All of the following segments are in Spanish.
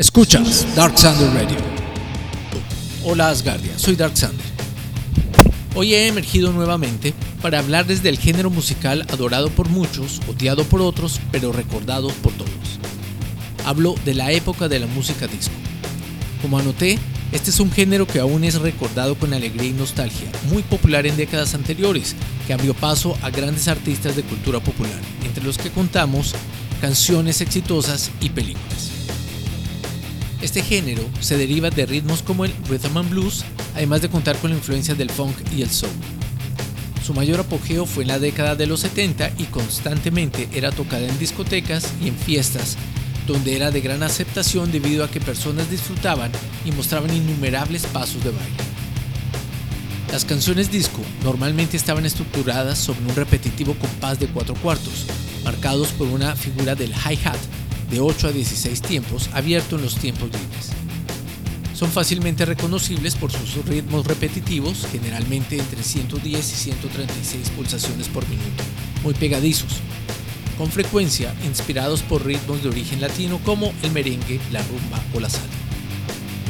Escuchas Dark Sander Radio. Hola Asgardia, soy Dark Sander. Hoy he emergido nuevamente para hablarles del género musical adorado por muchos, odiado por otros, pero recordado por todos. Hablo de la época de la música disco. Como anoté, este es un género que aún es recordado con alegría y nostalgia, muy popular en décadas anteriores, que abrió paso a grandes artistas de cultura popular, entre los que contamos canciones exitosas y películas. Este género se deriva de ritmos como el rhythm and blues, además de contar con la influencia del funk y el soul. Su mayor apogeo fue en la década de los 70 y constantemente era tocada en discotecas y en fiestas, donde era de gran aceptación debido a que personas disfrutaban y mostraban innumerables pasos de baile. Las canciones disco normalmente estaban estructuradas sobre un repetitivo compás de cuatro cuartos, marcados por una figura del hi-hat de 8 a 16 tiempos abierto en los tiempos libres. Son fácilmente reconocibles por sus ritmos repetitivos, generalmente entre 110 y 136 pulsaciones por minuto, muy pegadizos, con frecuencia inspirados por ritmos de origen latino como el merengue, la rumba o la salsa.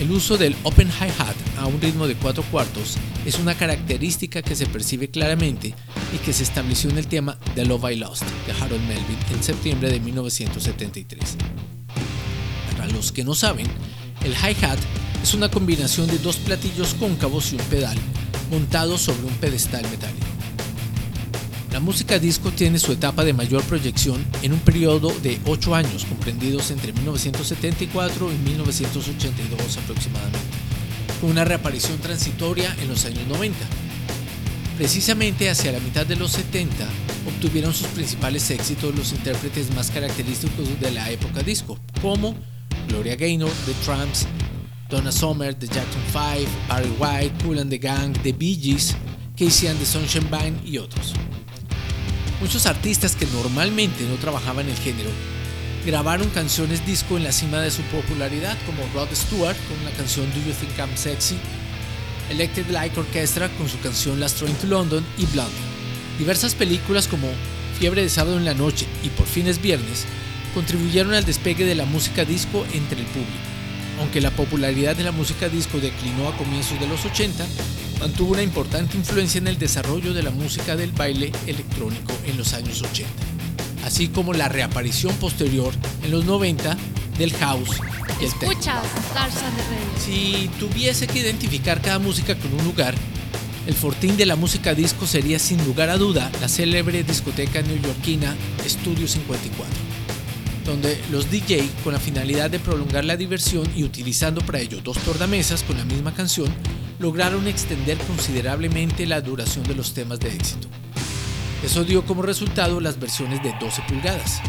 El uso del open hi-hat a un ritmo de 4 cuartos es una característica que se percibe claramente y que se estableció en el tema The Love I Lost de Harold Melvin en septiembre de 1973. Para los que no saben, el hi-hat es una combinación de dos platillos cóncavos y un pedal montados sobre un pedestal metálico. La música disco tiene su etapa de mayor proyección en un periodo de 8 años comprendidos entre 1974 y 1982 aproximadamente, con una reaparición transitoria en los años 90. Precisamente hacia la mitad de los 70 obtuvieron sus principales éxitos los intérpretes más característicos de la época disco, como Gloria Gaynor, The Tramps, Donna Summer, The Jackson 5, Barry White, Cool and the Gang, The Bee Gees, Casey and the Sunshine Band y otros. Muchos artistas que normalmente no trabajaban el género grabaron canciones disco en la cima de su popularidad, como Rod Stewart con la canción Do You Think I'm Sexy, Electric Light Orchestra con su canción Last Train to London y Blondie. Diversas películas como Fiebre de sábado en la noche y Por fin es viernes contribuyeron al despegue de la música disco entre el público. Aunque la popularidad de la música disco declinó a comienzos de los 80, mantuvo una importante influencia en el desarrollo de la música del baile electrónico en los años 80, así como la reaparición posterior en los 90 del house y el techno. Si tuviese que identificar cada música con un lugar, el fortín de la música disco sería sin lugar a duda la célebre discoteca neoyorquina Studio 54 donde los DJ, con la finalidad de prolongar la diversión y utilizando para ello dos tornamesas con la misma canción, lograron extender considerablemente la duración de los temas de éxito. Eso dio como resultado las versiones de 12 pulgadas,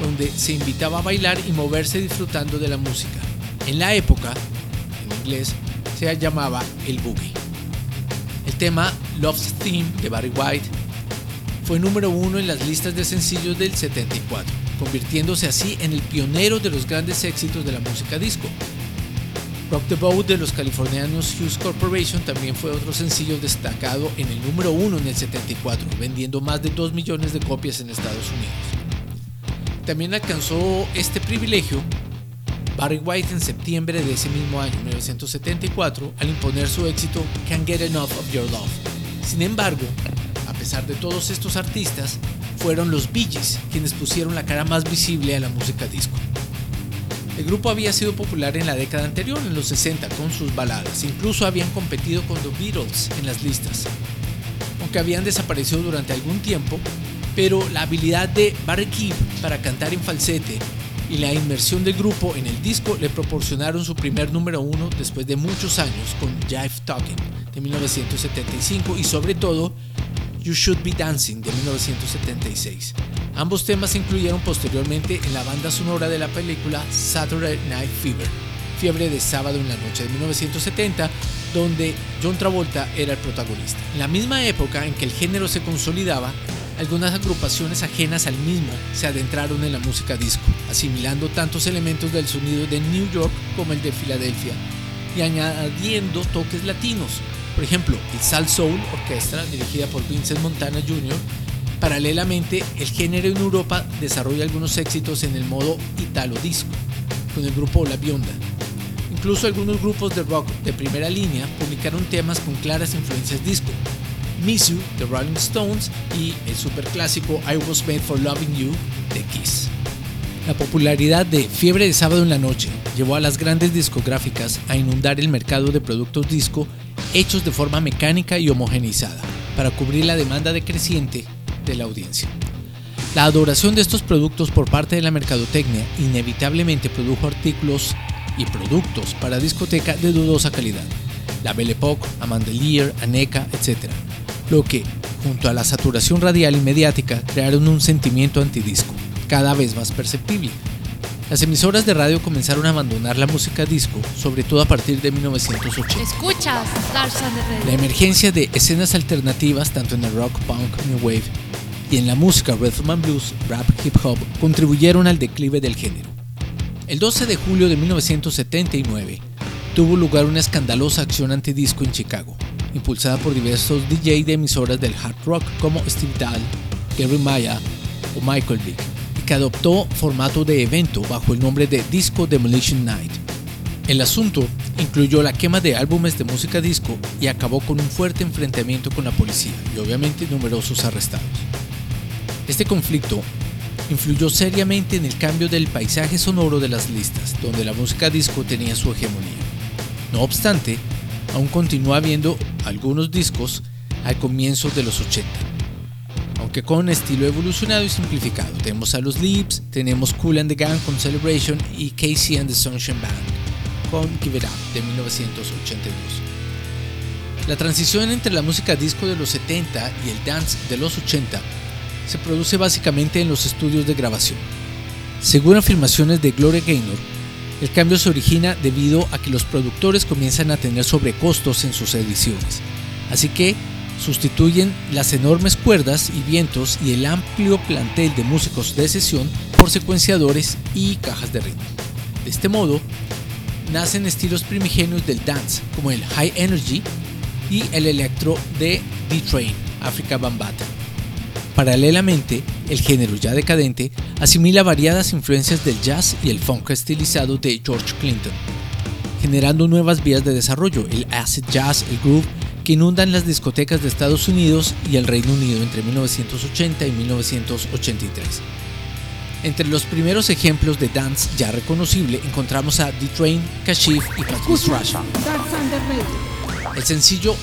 donde se invitaba a bailar y moverse disfrutando de la música. En la época, en inglés, se llamaba el boogie. El tema Love's Theme de Barry White fue número uno en las listas de sencillos del 74, convirtiéndose así en el pionero de los grandes éxitos de la música disco. Rock the Boat de los californianos Hughes Corporation también fue otro sencillo destacado en el número uno en el 74, vendiendo más de 2 millones de copias en Estados Unidos. También alcanzó este privilegio Barry White en septiembre de ese mismo año, 1974, al imponer su éxito Can't Get Enough of Your Love. Sin embargo, a pesar de todos estos artistas, fueron los Bee Gees quienes pusieron la cara más visible a la música disco. El grupo había sido popular en la década anterior, en los 60, con sus baladas. Incluso habían competido con The Beatles en las listas. Aunque habían desaparecido durante algún tiempo, pero la habilidad de Barry Gibb para cantar en falsete y la inmersión del grupo en el disco le proporcionaron su primer número uno después de muchos años con Jive Talking de 1975 y sobre todo You Should Be Dancing de 1976. Ambos temas se incluyeron posteriormente en la banda sonora de la película Saturday Night Fever, Fiebre de Sábado en la Noche de 1970, donde John Travolta era el protagonista. En la misma época en que el género se consolidaba, algunas agrupaciones ajenas al mismo se adentraron en la música disco, asimilando tantos elementos del sonido de New York como el de Filadelfia y añadiendo toques latinos, por ejemplo, el Sal Soul Orchestra, dirigida por Vincent Montana Jr., paralelamente el género en Europa desarrolla algunos éxitos en el modo italo disco. con el grupo La Bionda. Incluso algunos grupos de rock de primera línea publicaron temas con claras influencias disco. Miss You de Rolling Stones y el superclásico I Was Made for Loving You de Kiss. La popularidad de Fiebre de Sábado en la Noche llevó a las grandes discográficas a inundar el mercado de productos disco hechos de forma mecánica y homogeneizada para cubrir la demanda decreciente de la audiencia. La adoración de estos productos por parte de la mercadotecnia inevitablemente produjo artículos y productos para discoteca de dudosa calidad, la Belle Époque, Amandelier, Aneca, etc., lo que, junto a la saturación radial y mediática, crearon un sentimiento antidisco, cada vez más perceptible. Las emisoras de radio comenzaron a abandonar la música disco, sobre todo a partir de 1980. Escuchas La emergencia de escenas alternativas, tanto en el rock, punk, new wave y en la música rhythm and blues, rap, hip hop contribuyeron al declive del género. El 12 de julio de 1979 tuvo lugar una escandalosa acción antidisco en Chicago, impulsada por diversos DJ de emisoras del hard rock como Steve Dahl, Gary Maya o Michael Vick, que adoptó formato de evento bajo el nombre de Disco Demolition Night. El asunto incluyó la quema de álbumes de música disco y acabó con un fuerte enfrentamiento con la policía y obviamente numerosos arrestados. Este conflicto influyó seriamente en el cambio del paisaje sonoro de las listas, donde la música disco tenía su hegemonía. No obstante, aún continúa habiendo algunos discos al comienzo de los 80, aunque con estilo evolucionado y simplificado. Tenemos a los Lips, tenemos Cool and the Gang con Celebration y Casey and the Sunshine Band con Give It Up de 1982. La transición entre la música disco de los 70 y el dance de los 80 se produce básicamente en los estudios de grabación. Según afirmaciones de Gloria Gaynor, el cambio se origina debido a que los productores comienzan a tener sobrecostos en sus ediciones, así que sustituyen las enormes cuerdas y vientos y el amplio plantel de músicos de sesión por secuenciadores y cajas de ritmo. De este modo, nacen estilos primigenios del dance como el high energy y el electro de D-Train, Africa Bambata. Paralelamente, el género ya decadente asimila variadas influencias del jazz y el funk estilizado de George Clinton, generando nuevas vías de desarrollo, el acid jazz, el groove, que inundan las discotecas de Estados Unidos y el Reino Unido entre 1980 y 1983. Entre los primeros ejemplos de dance ya reconocible encontramos a D-Train, Kashif y Patrice Rush. El sencillo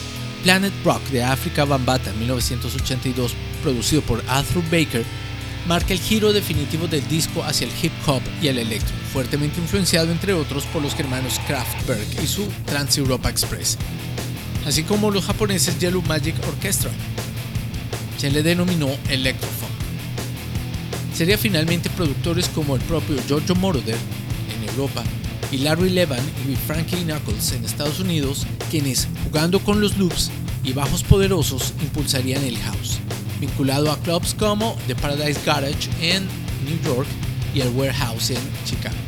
Planet Rock de Africa Bambata 1982, producido por Arthur Baker, marca el giro definitivo del disco hacia el hip hop y el electro, fuertemente influenciado entre otros por los germanos Kraftwerk y su Trans Europa Express, así como los japoneses Yellow Magic Orchestra. Se le denominó Electrofunk. Sería finalmente productores como el propio Giorgio Moroder en Europa y Larry Levan y Frankie Knuckles en Estados Unidos, quienes, jugando con los loops y bajos poderosos, impulsarían el house, vinculado a clubs como The Paradise Garage en New York y el Warehouse en Chicago.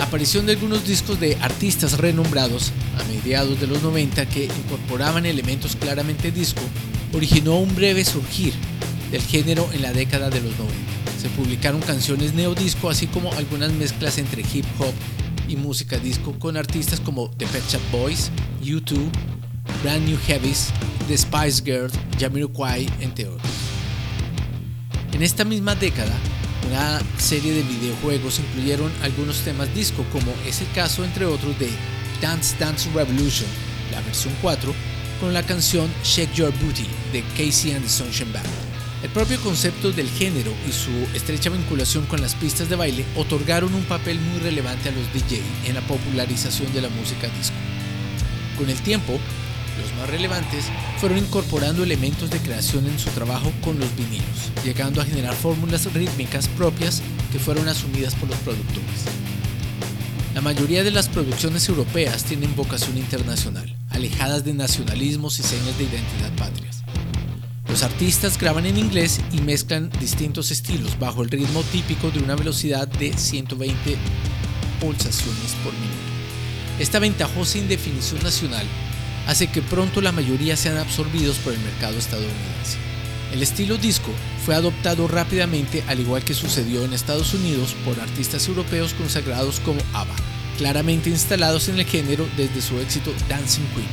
Aparición de algunos discos de artistas renombrados a mediados de los 90 que incorporaban elementos claramente disco originó un breve surgir del género en la década de los 90 se publicaron canciones neodisco, así como algunas mezclas entre hip hop y música disco con artistas como The Pet Shop Boys, U2, Brand New Heavies, The Spice Girls, Jamiroquai, entre otros. En esta misma década, una serie de videojuegos incluyeron algunos temas disco, como es el caso, entre otros, de Dance Dance Revolution, la versión 4, con la canción Shake Your Booty de Casey and the Sunshine Band. El propio concepto del género y su estrecha vinculación con las pistas de baile otorgaron un papel muy relevante a los DJ en la popularización de la música disco. Con el tiempo, los más relevantes fueron incorporando elementos de creación en su trabajo con los vinilos, llegando a generar fórmulas rítmicas propias que fueron asumidas por los productores. La mayoría de las producciones europeas tienen vocación internacional, alejadas de nacionalismos y señas de identidad patrias. Los artistas graban en inglés y mezclan distintos estilos bajo el ritmo típico de una velocidad de 120 pulsaciones por minuto. Esta ventajosa indefinición nacional hace que pronto la mayoría sean absorbidos por el mercado estadounidense. El estilo disco fue adoptado rápidamente al igual que sucedió en Estados Unidos por artistas europeos consagrados como ABBA, claramente instalados en el género desde su éxito Dancing Queen,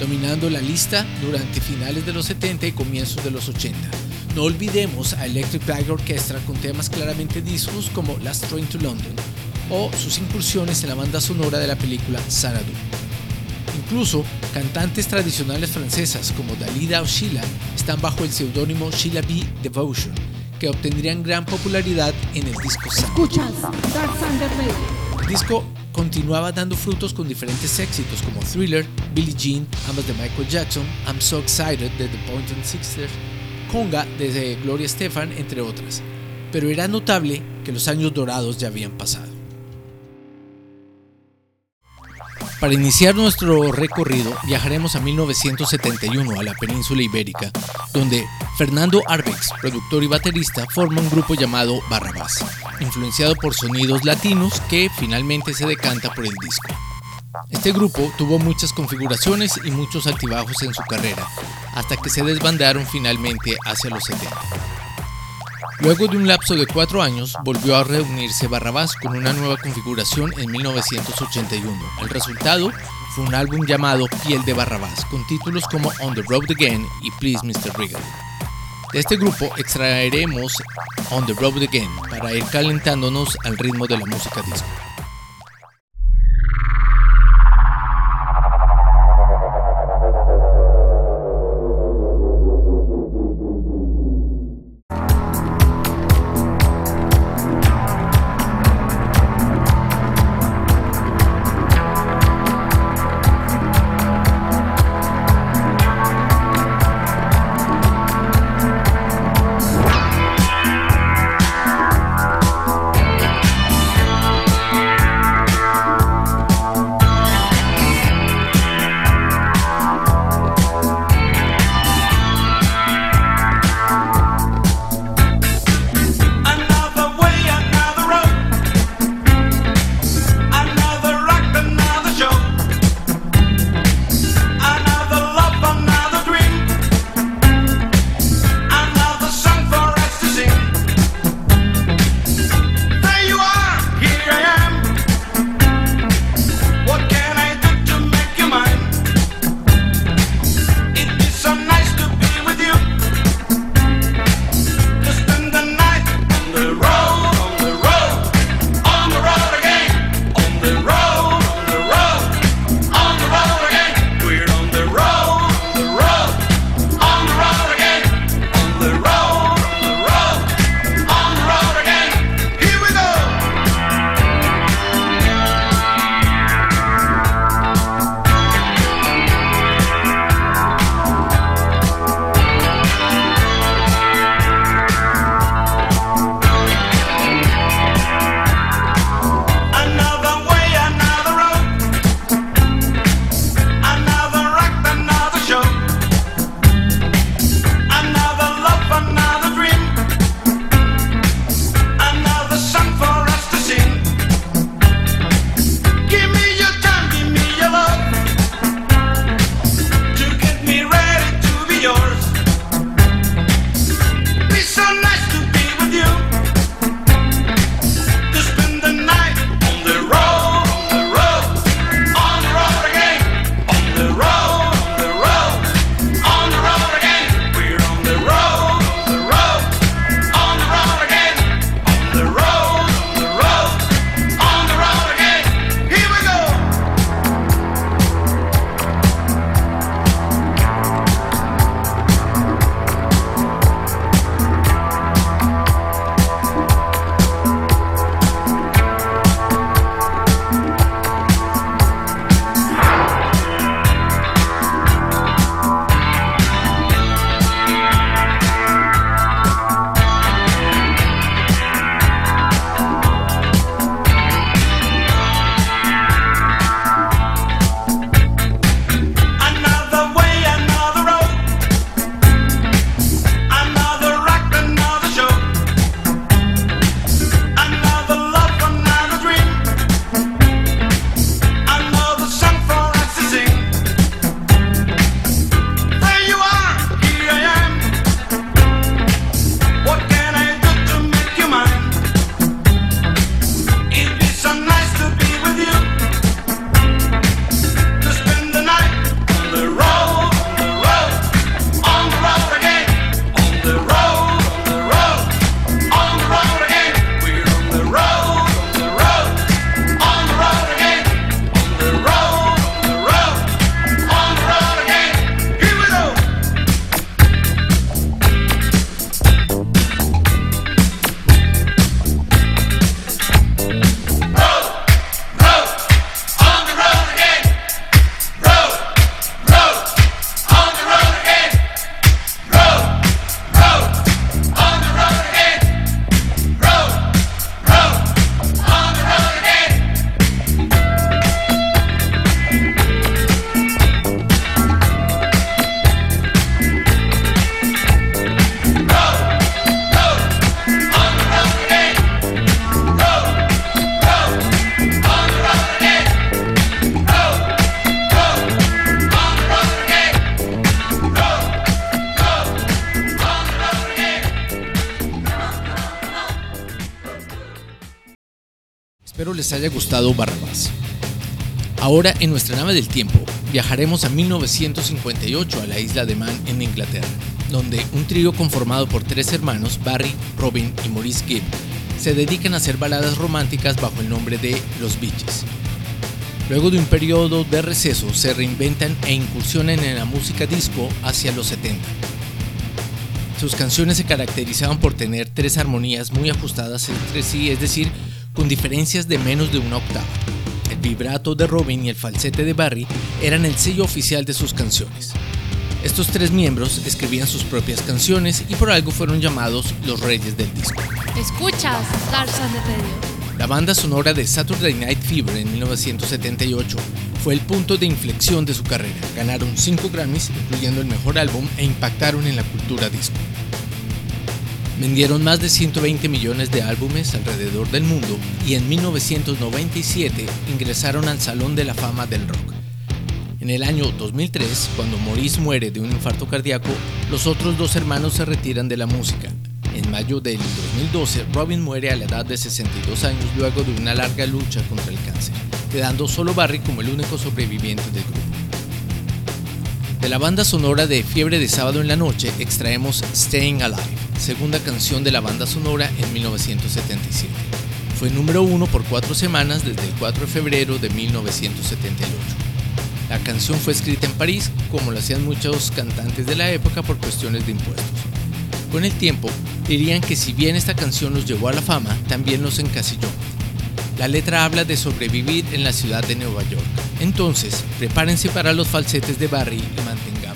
dominando la lista durante finales de los 70 y comienzos de los 80. No olvidemos a Electric Flag Orchestra con temas claramente discos como Last Train to London o sus incursiones en la banda sonora de la película Saradu. Incluso cantantes tradicionales francesas como Dalida o Sheila están bajo el seudónimo Sheila B. Devotion, que obtendrían gran popularidad en el disco El disco continuaba dando frutos con diferentes éxitos como Thriller, Billie Jean, ambas de Michael Jackson, I'm So Excited de The Point and Sixers, Conga de Gloria Stefan, entre otras. Pero era notable que los años dorados ya habían pasado. Para iniciar nuestro recorrido viajaremos a 1971 a la península ibérica, donde Fernando Arbex, productor y baterista, forma un grupo llamado Barrabás, influenciado por sonidos latinos que finalmente se decanta por el disco. Este grupo tuvo muchas configuraciones y muchos altibajos en su carrera, hasta que se desbandaron finalmente hacia los 70. Luego de un lapso de cuatro años, volvió a reunirse Barrabás con una nueva configuración en 1981. El resultado fue un álbum llamado Piel de Barrabás, con títulos como On the Road Again y Please Mr. Regal. De este grupo extraeremos On the Road Again para ir calentándonos al ritmo de la música disco. Gustado Barrabás. Ahora, en nuestra nave del tiempo, viajaremos a 1958 a la isla de Man en Inglaterra, donde un trío conformado por tres hermanos, Barry, Robin y Maurice Gibb, se dedican a hacer baladas románticas bajo el nombre de Los Beaches. Luego de un periodo de receso, se reinventan e incursionan en la música disco hacia los 70. Sus canciones se caracterizaban por tener tres armonías muy ajustadas entre sí, es decir, con diferencias de menos de una octava. El vibrato de Robin y el falsete de Barry eran el sello oficial de sus canciones. Estos tres miembros escribían sus propias canciones y por algo fueron llamados los reyes del disco. Escuchas Radio. La banda sonora de Saturday Night Fever en 1978 fue el punto de inflexión de su carrera. Ganaron 5 Grammys, incluyendo el mejor álbum, e impactaron en la cultura disco. Vendieron más de 120 millones de álbumes alrededor del mundo y en 1997 ingresaron al Salón de la Fama del Rock. En el año 2003, cuando Maurice muere de un infarto cardíaco, los otros dos hermanos se retiran de la música. En mayo del 2012, Robin muere a la edad de 62 años luego de una larga lucha contra el cáncer, quedando solo Barry como el único sobreviviente del grupo. De la banda sonora de Fiebre de Sábado en la Noche extraemos Staying Alive, segunda canción de la banda sonora en 1977. Fue número uno por cuatro semanas desde el 4 de febrero de 1978. La canción fue escrita en París, como lo hacían muchos cantantes de la época por cuestiones de impuestos. Con el tiempo, dirían que si bien esta canción los llevó a la fama, también los encasilló. La letra habla de sobrevivir en la ciudad de Nueva York. Entonces, prepárense para los falsetes de Barry y mantengamos.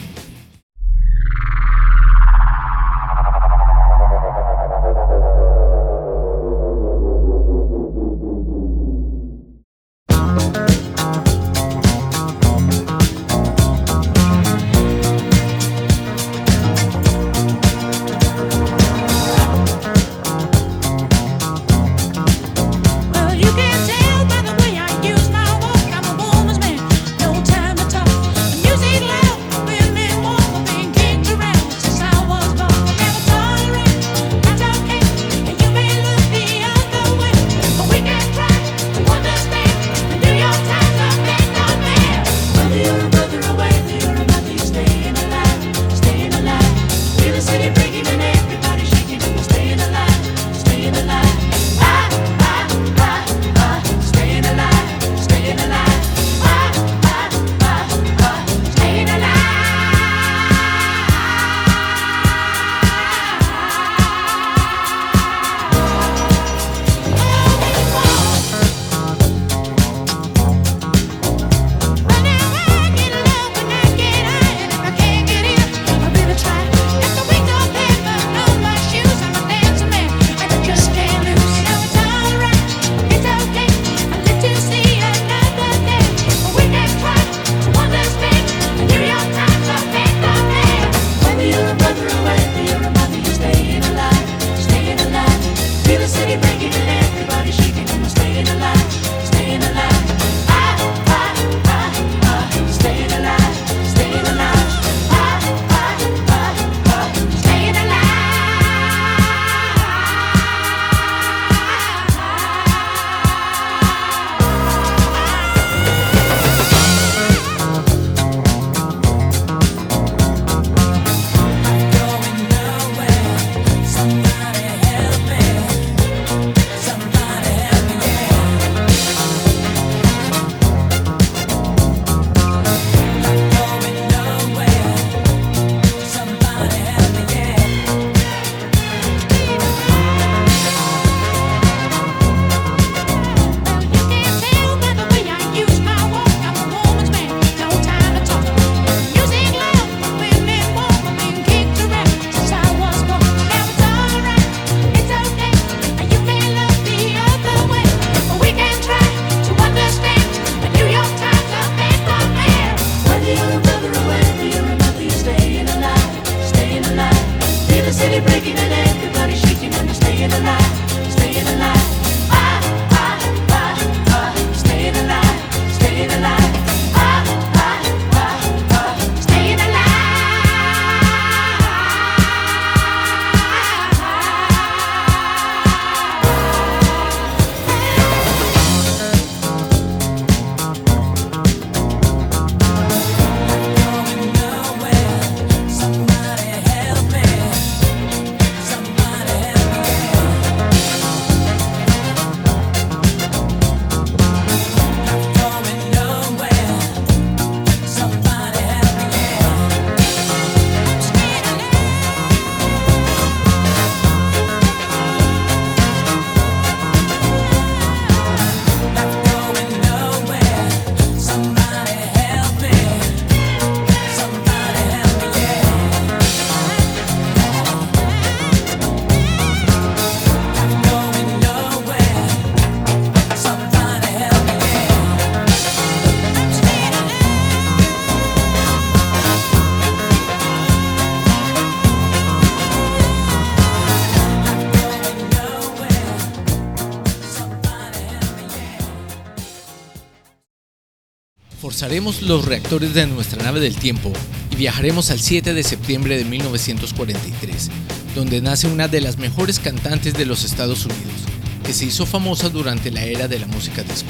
Forzaremos los reactores de nuestra nave del tiempo y viajaremos al 7 de septiembre de 1943, donde nace una de las mejores cantantes de los Estados Unidos, que se hizo famosa durante la era de la música disco.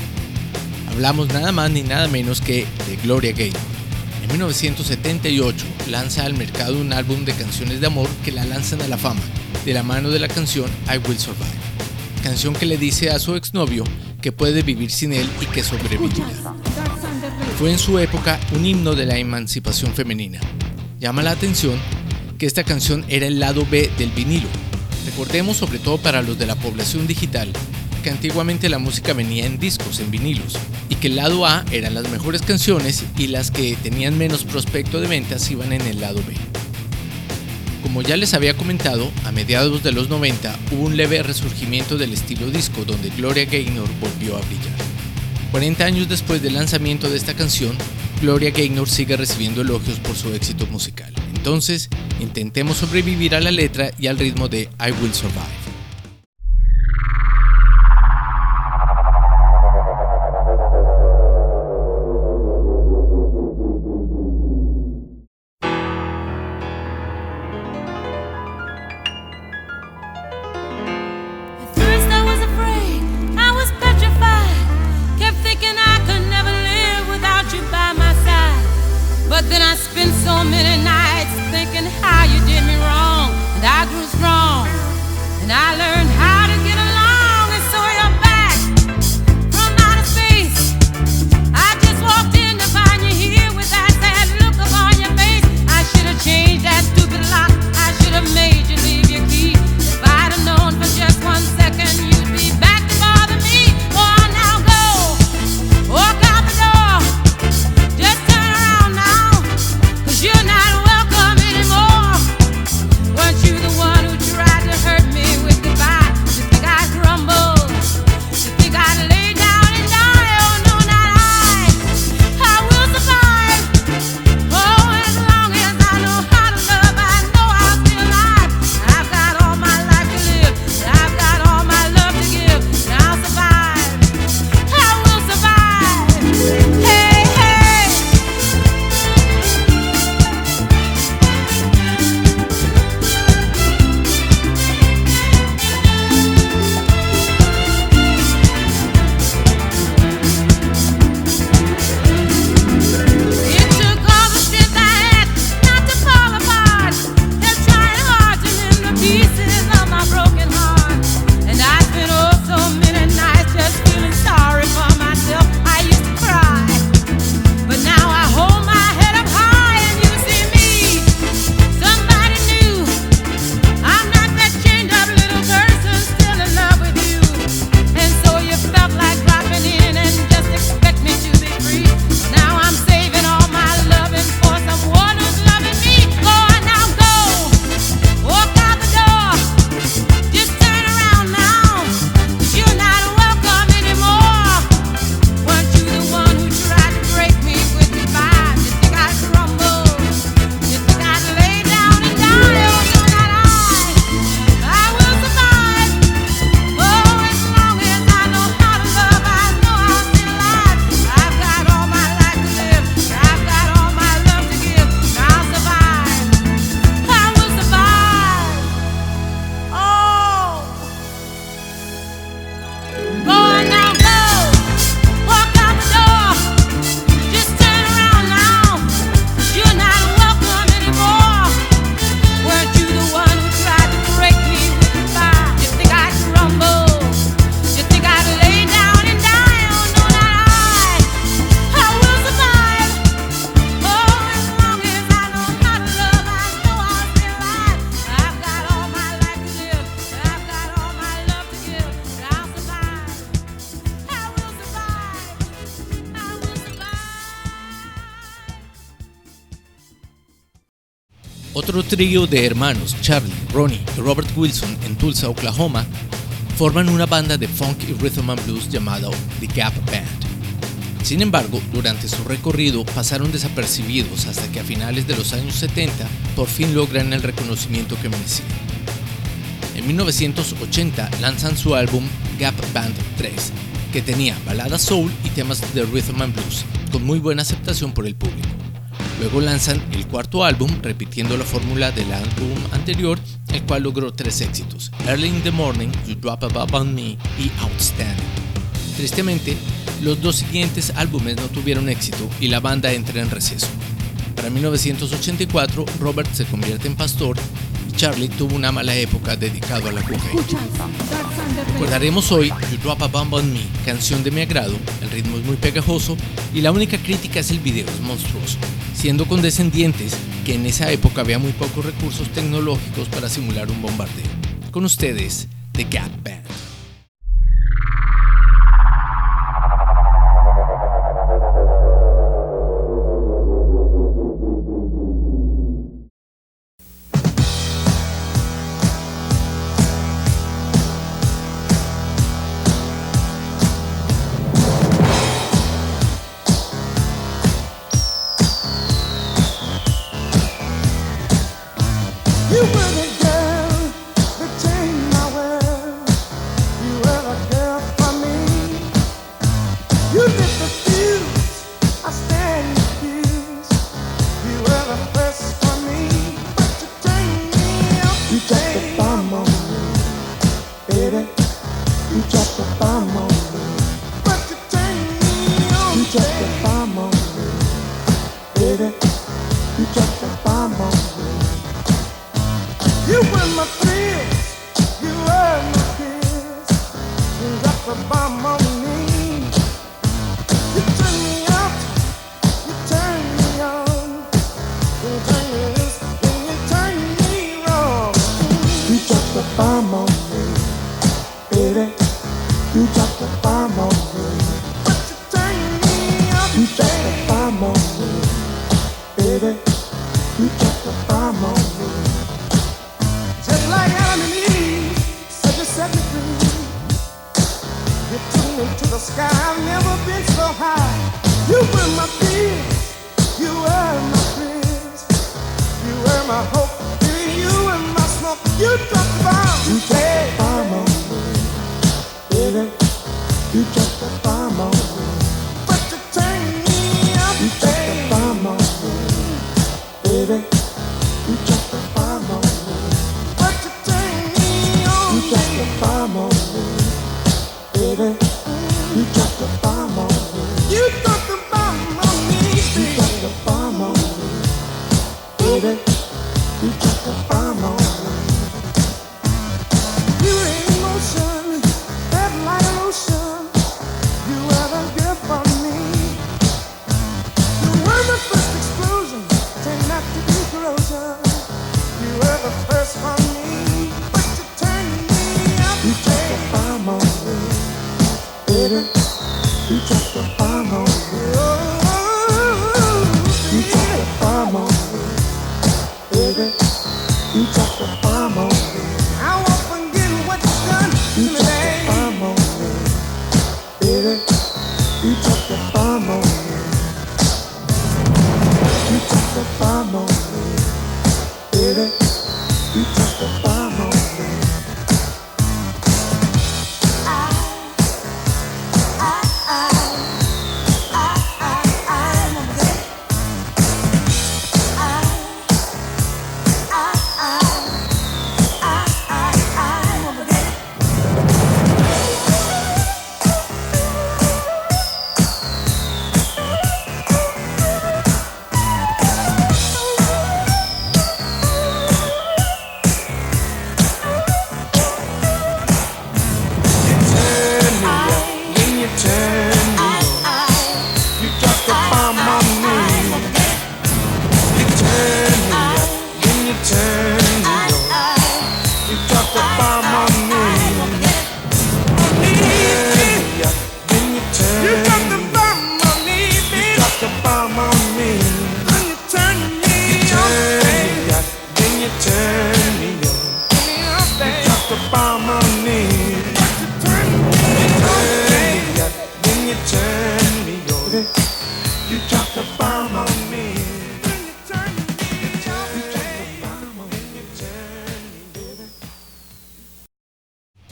Hablamos nada más ni nada menos que de Gloria Gaynor. En 1978 lanza al mercado un álbum de canciones de amor que la lanzan a la fama, de la mano de la canción I Will Survive, canción que le dice a su exnovio que puede vivir sin él y que sobrevivirá. Fue en su época un himno de la emancipación femenina. Llama la atención que esta canción era el lado B del vinilo. Recordemos sobre todo para los de la población digital que antiguamente la música venía en discos, en vinilos, y que el lado A eran las mejores canciones y las que tenían menos prospecto de ventas iban en el lado B. Como ya les había comentado, a mediados de los 90 hubo un leve resurgimiento del estilo disco donde Gloria Gaynor volvió a brillar. 40 años después del lanzamiento de esta canción, Gloria Gaynor sigue recibiendo elogios por su éxito musical. Entonces, intentemos sobrevivir a la letra y al ritmo de I Will Survive. trío de hermanos, Charlie, Ronnie y Robert Wilson, en Tulsa, Oklahoma, forman una banda de funk y rhythm and blues llamada The Gap Band. Sin embargo, durante su recorrido pasaron desapercibidos hasta que a finales de los años 70 por fin logran el reconocimiento que merecían. En 1980 lanzan su álbum Gap Band 3, que tenía baladas soul y temas de rhythm and blues, con muy buena aceptación por el público. Luego lanzan el cuarto álbum, repitiendo la fórmula del álbum anterior, el cual logró tres éxitos, Early in the Morning, You Drop a Above on Me y Outstanding. Tristemente, los dos siguientes álbumes no tuvieron éxito y la banda entra en receso. Para 1984, Robert se convierte en pastor y Charlie tuvo una mala época dedicado a la cocaína. Recordaremos hoy You Drop a Bomb on Me, canción de mi agrado, el ritmo es muy pegajoso y la única crítica es el video es monstruoso siendo condescendientes que en esa época había muy pocos recursos tecnológicos para simular un bombardeo. Con ustedes, The Gap Band. fama.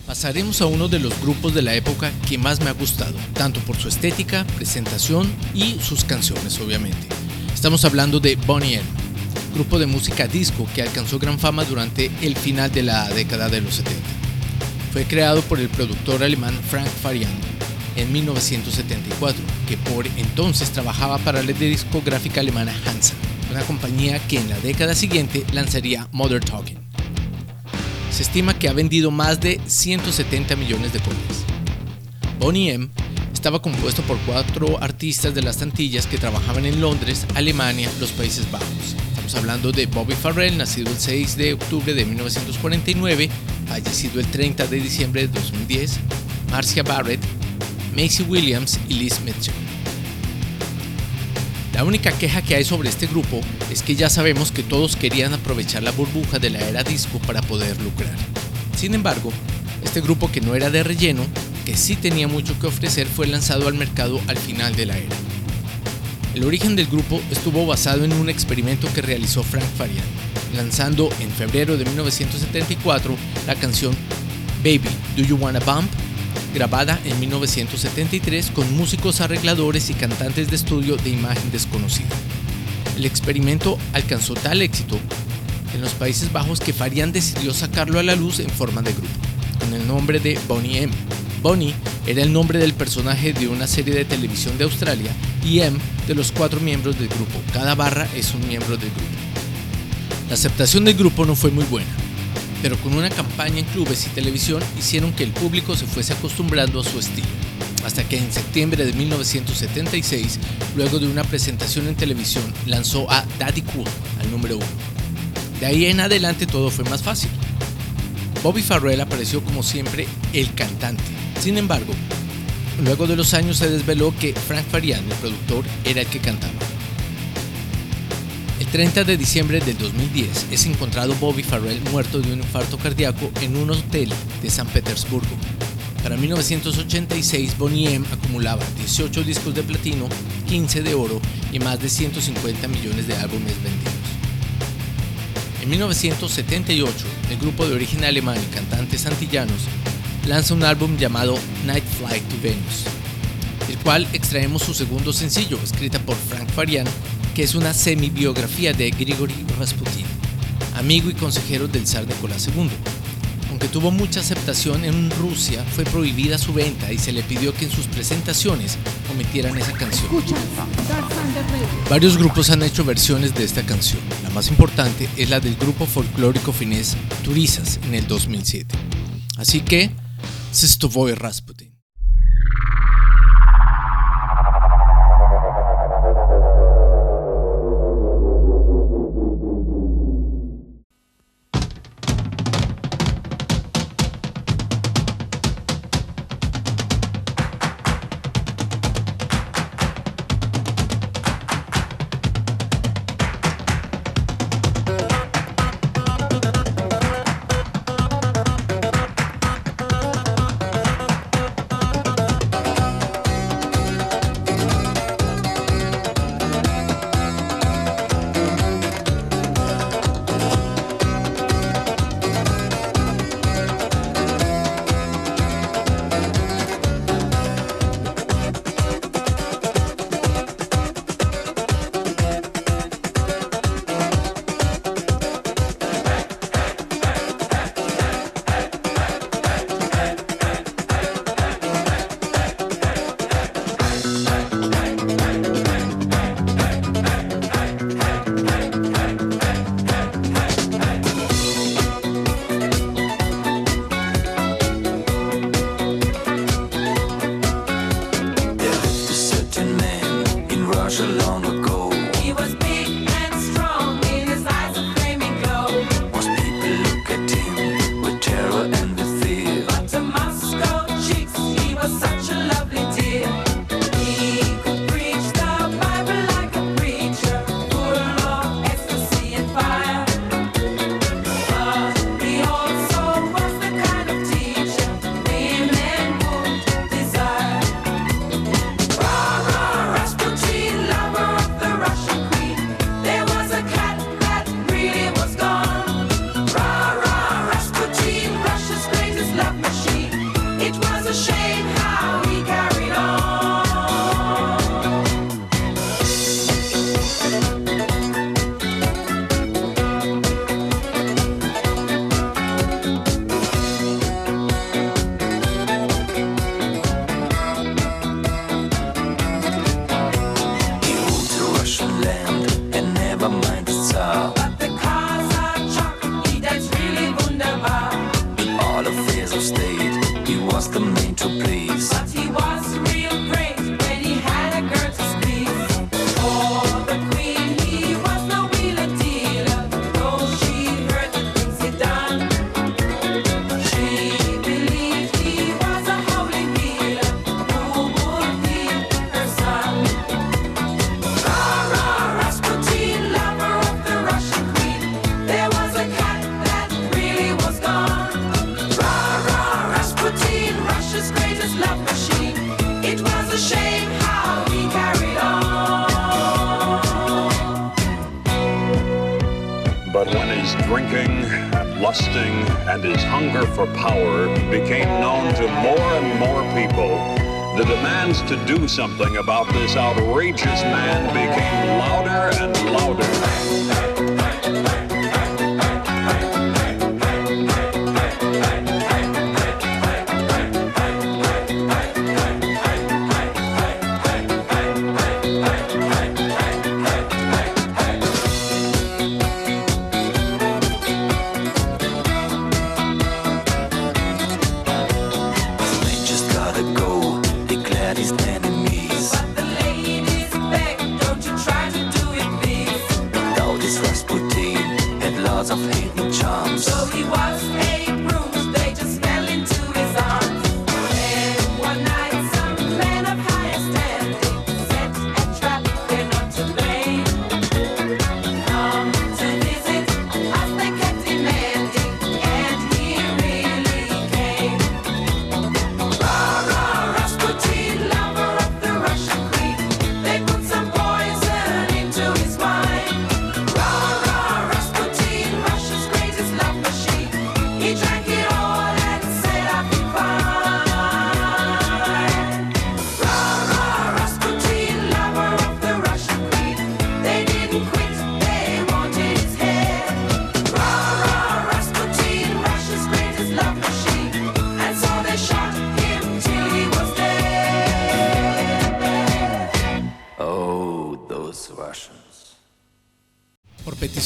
Pasaremos a uno de los grupos de la época que más me ha gustado, tanto por su estética, presentación y sus canciones, obviamente. Estamos hablando de Bonnie M grupo de música disco que alcanzó gran fama durante el final de la década de los 70. Fue creado por el productor alemán Frank Farian en 1974, que por entonces trabajaba para la discográfica alemana Hansa, una compañía que en la década siguiente lanzaría Mother Talking. Se estima que ha vendido más de 170 millones de copias. Bonnie M estaba compuesto por cuatro artistas de las Antillas que trabajaban en Londres, Alemania, los Países Bajos. Estamos hablando de Bobby Farrell, nacido el 6 de octubre de 1949, fallecido el 30 de diciembre de 2010, Marcia Barrett, Macy Williams y Liz Mitchell. La única queja que hay sobre este grupo es que ya sabemos que todos querían aprovechar la burbuja de la era disco para poder lucrar. Sin embargo, este grupo que no era de relleno, que sí tenía mucho que ofrecer, fue lanzado al mercado al final de la era. El origen del grupo estuvo basado en un experimento que realizó Frank Farian, lanzando en febrero de 1974 la canción Baby, Do You Wanna Bump grabada en 1973 con músicos arregladores y cantantes de estudio de imagen desconocida. El experimento alcanzó tal éxito en los Países Bajos que Farian decidió sacarlo a la luz en forma de grupo, con el nombre de Bonnie M. Bonnie era el nombre del personaje de una serie de televisión de Australia y M de los cuatro miembros del grupo. Cada barra es un miembro del grupo. La aceptación del grupo no fue muy buena pero con una campaña en clubes y televisión hicieron que el público se fuese acostumbrando a su estilo. Hasta que en septiembre de 1976, luego de una presentación en televisión, lanzó a Daddy Cool al número uno. De ahí en adelante todo fue más fácil. Bobby Farrell apareció como siempre el cantante. Sin embargo, luego de los años se desveló que Frank Farian, el productor, era el que cantaba. El 30 de diciembre del 2010 es encontrado Bobby Farrell muerto de un infarto cardíaco en un hotel de San Petersburgo. Para 1986, Bonnie M acumulaba 18 discos de platino, 15 de oro y más de 150 millones de álbumes vendidos. En 1978, el grupo de origen alemán y cantantes antillanos lanza un álbum llamado Night Flight to Venus, el cual extraemos su segundo sencillo, escrita por Frank Farian que es una semi-biografía de Grigory Rasputin, amigo y consejero del zar Nicolás II. Aunque tuvo mucha aceptación en Rusia, fue prohibida su venta y se le pidió que en sus presentaciones omitieran esa canción. Varios grupos han hecho versiones de esta canción. Más importante es la del grupo folclórico finés Turisas en el 2007. Así que, Sestovoy Rasputin.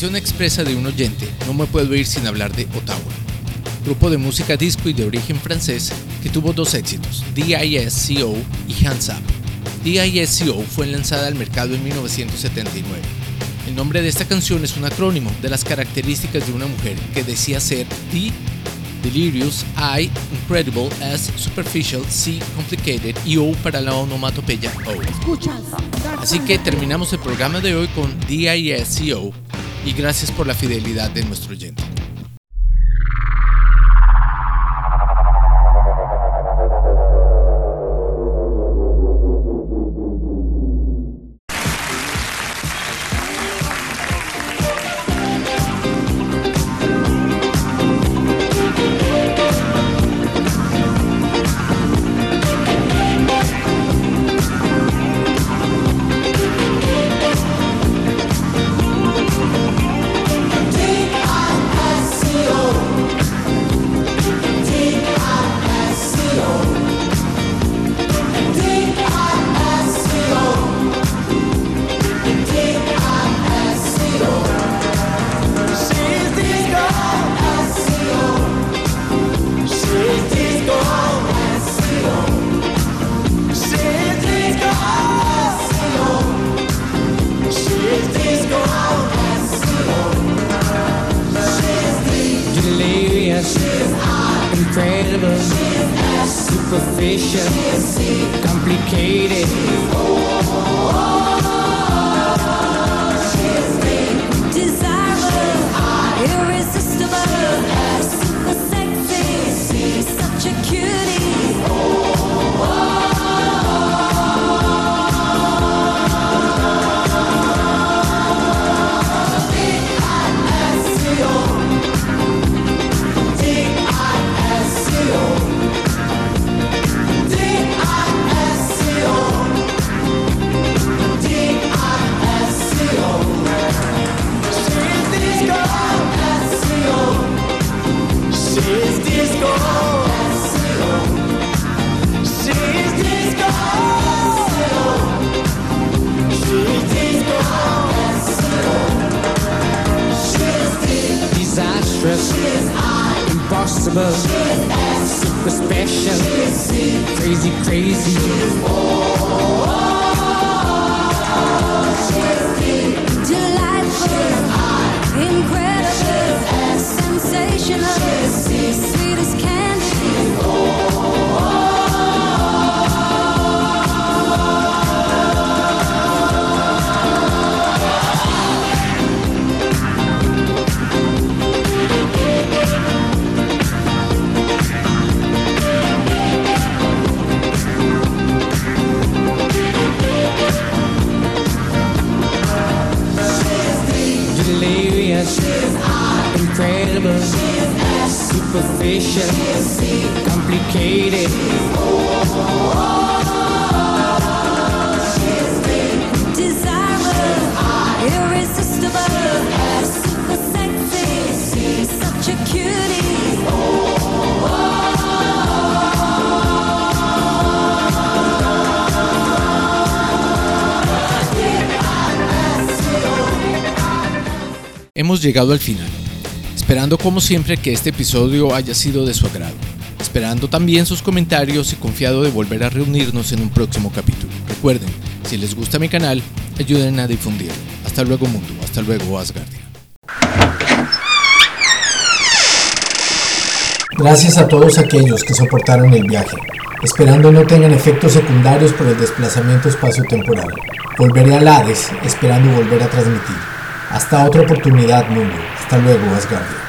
Petición expresa de un oyente, no me puedo ir sin hablar de Ottawa, grupo de música disco y de origen francés que tuvo dos éxitos, DISCO y Hands Up. DISCO fue lanzada al mercado en 1979. El nombre de esta canción es un acrónimo de las características de una mujer que decía ser D, Delirious, I, Incredible, S, Superficial, C, Complicated y O para la onomatopeya O. Así que terminamos el programa de hoy con DISCO y gracias por la fidelidad de nuestro oyente. Delirious, incredible, superficial, complicated. Desirable, impossible, super special, crazy, crazy. Delightful, incredible, sensational, sweet as candy. Llegado al final, esperando como siempre que este episodio haya sido de su agrado, esperando también sus comentarios y confiado de volver a reunirnos en un próximo capítulo. Recuerden, si les gusta mi canal, ayuden a difundirlo. Hasta luego mundo, hasta luego Asgardia. Gracias a todos aquellos que soportaron el viaje, esperando no tengan efectos secundarios por el desplazamiento espacio-temporal. Volveré al Hades, esperando volver a transmitir. Hasta otra oportunidad, mundo. Hasta luego, Asgardia.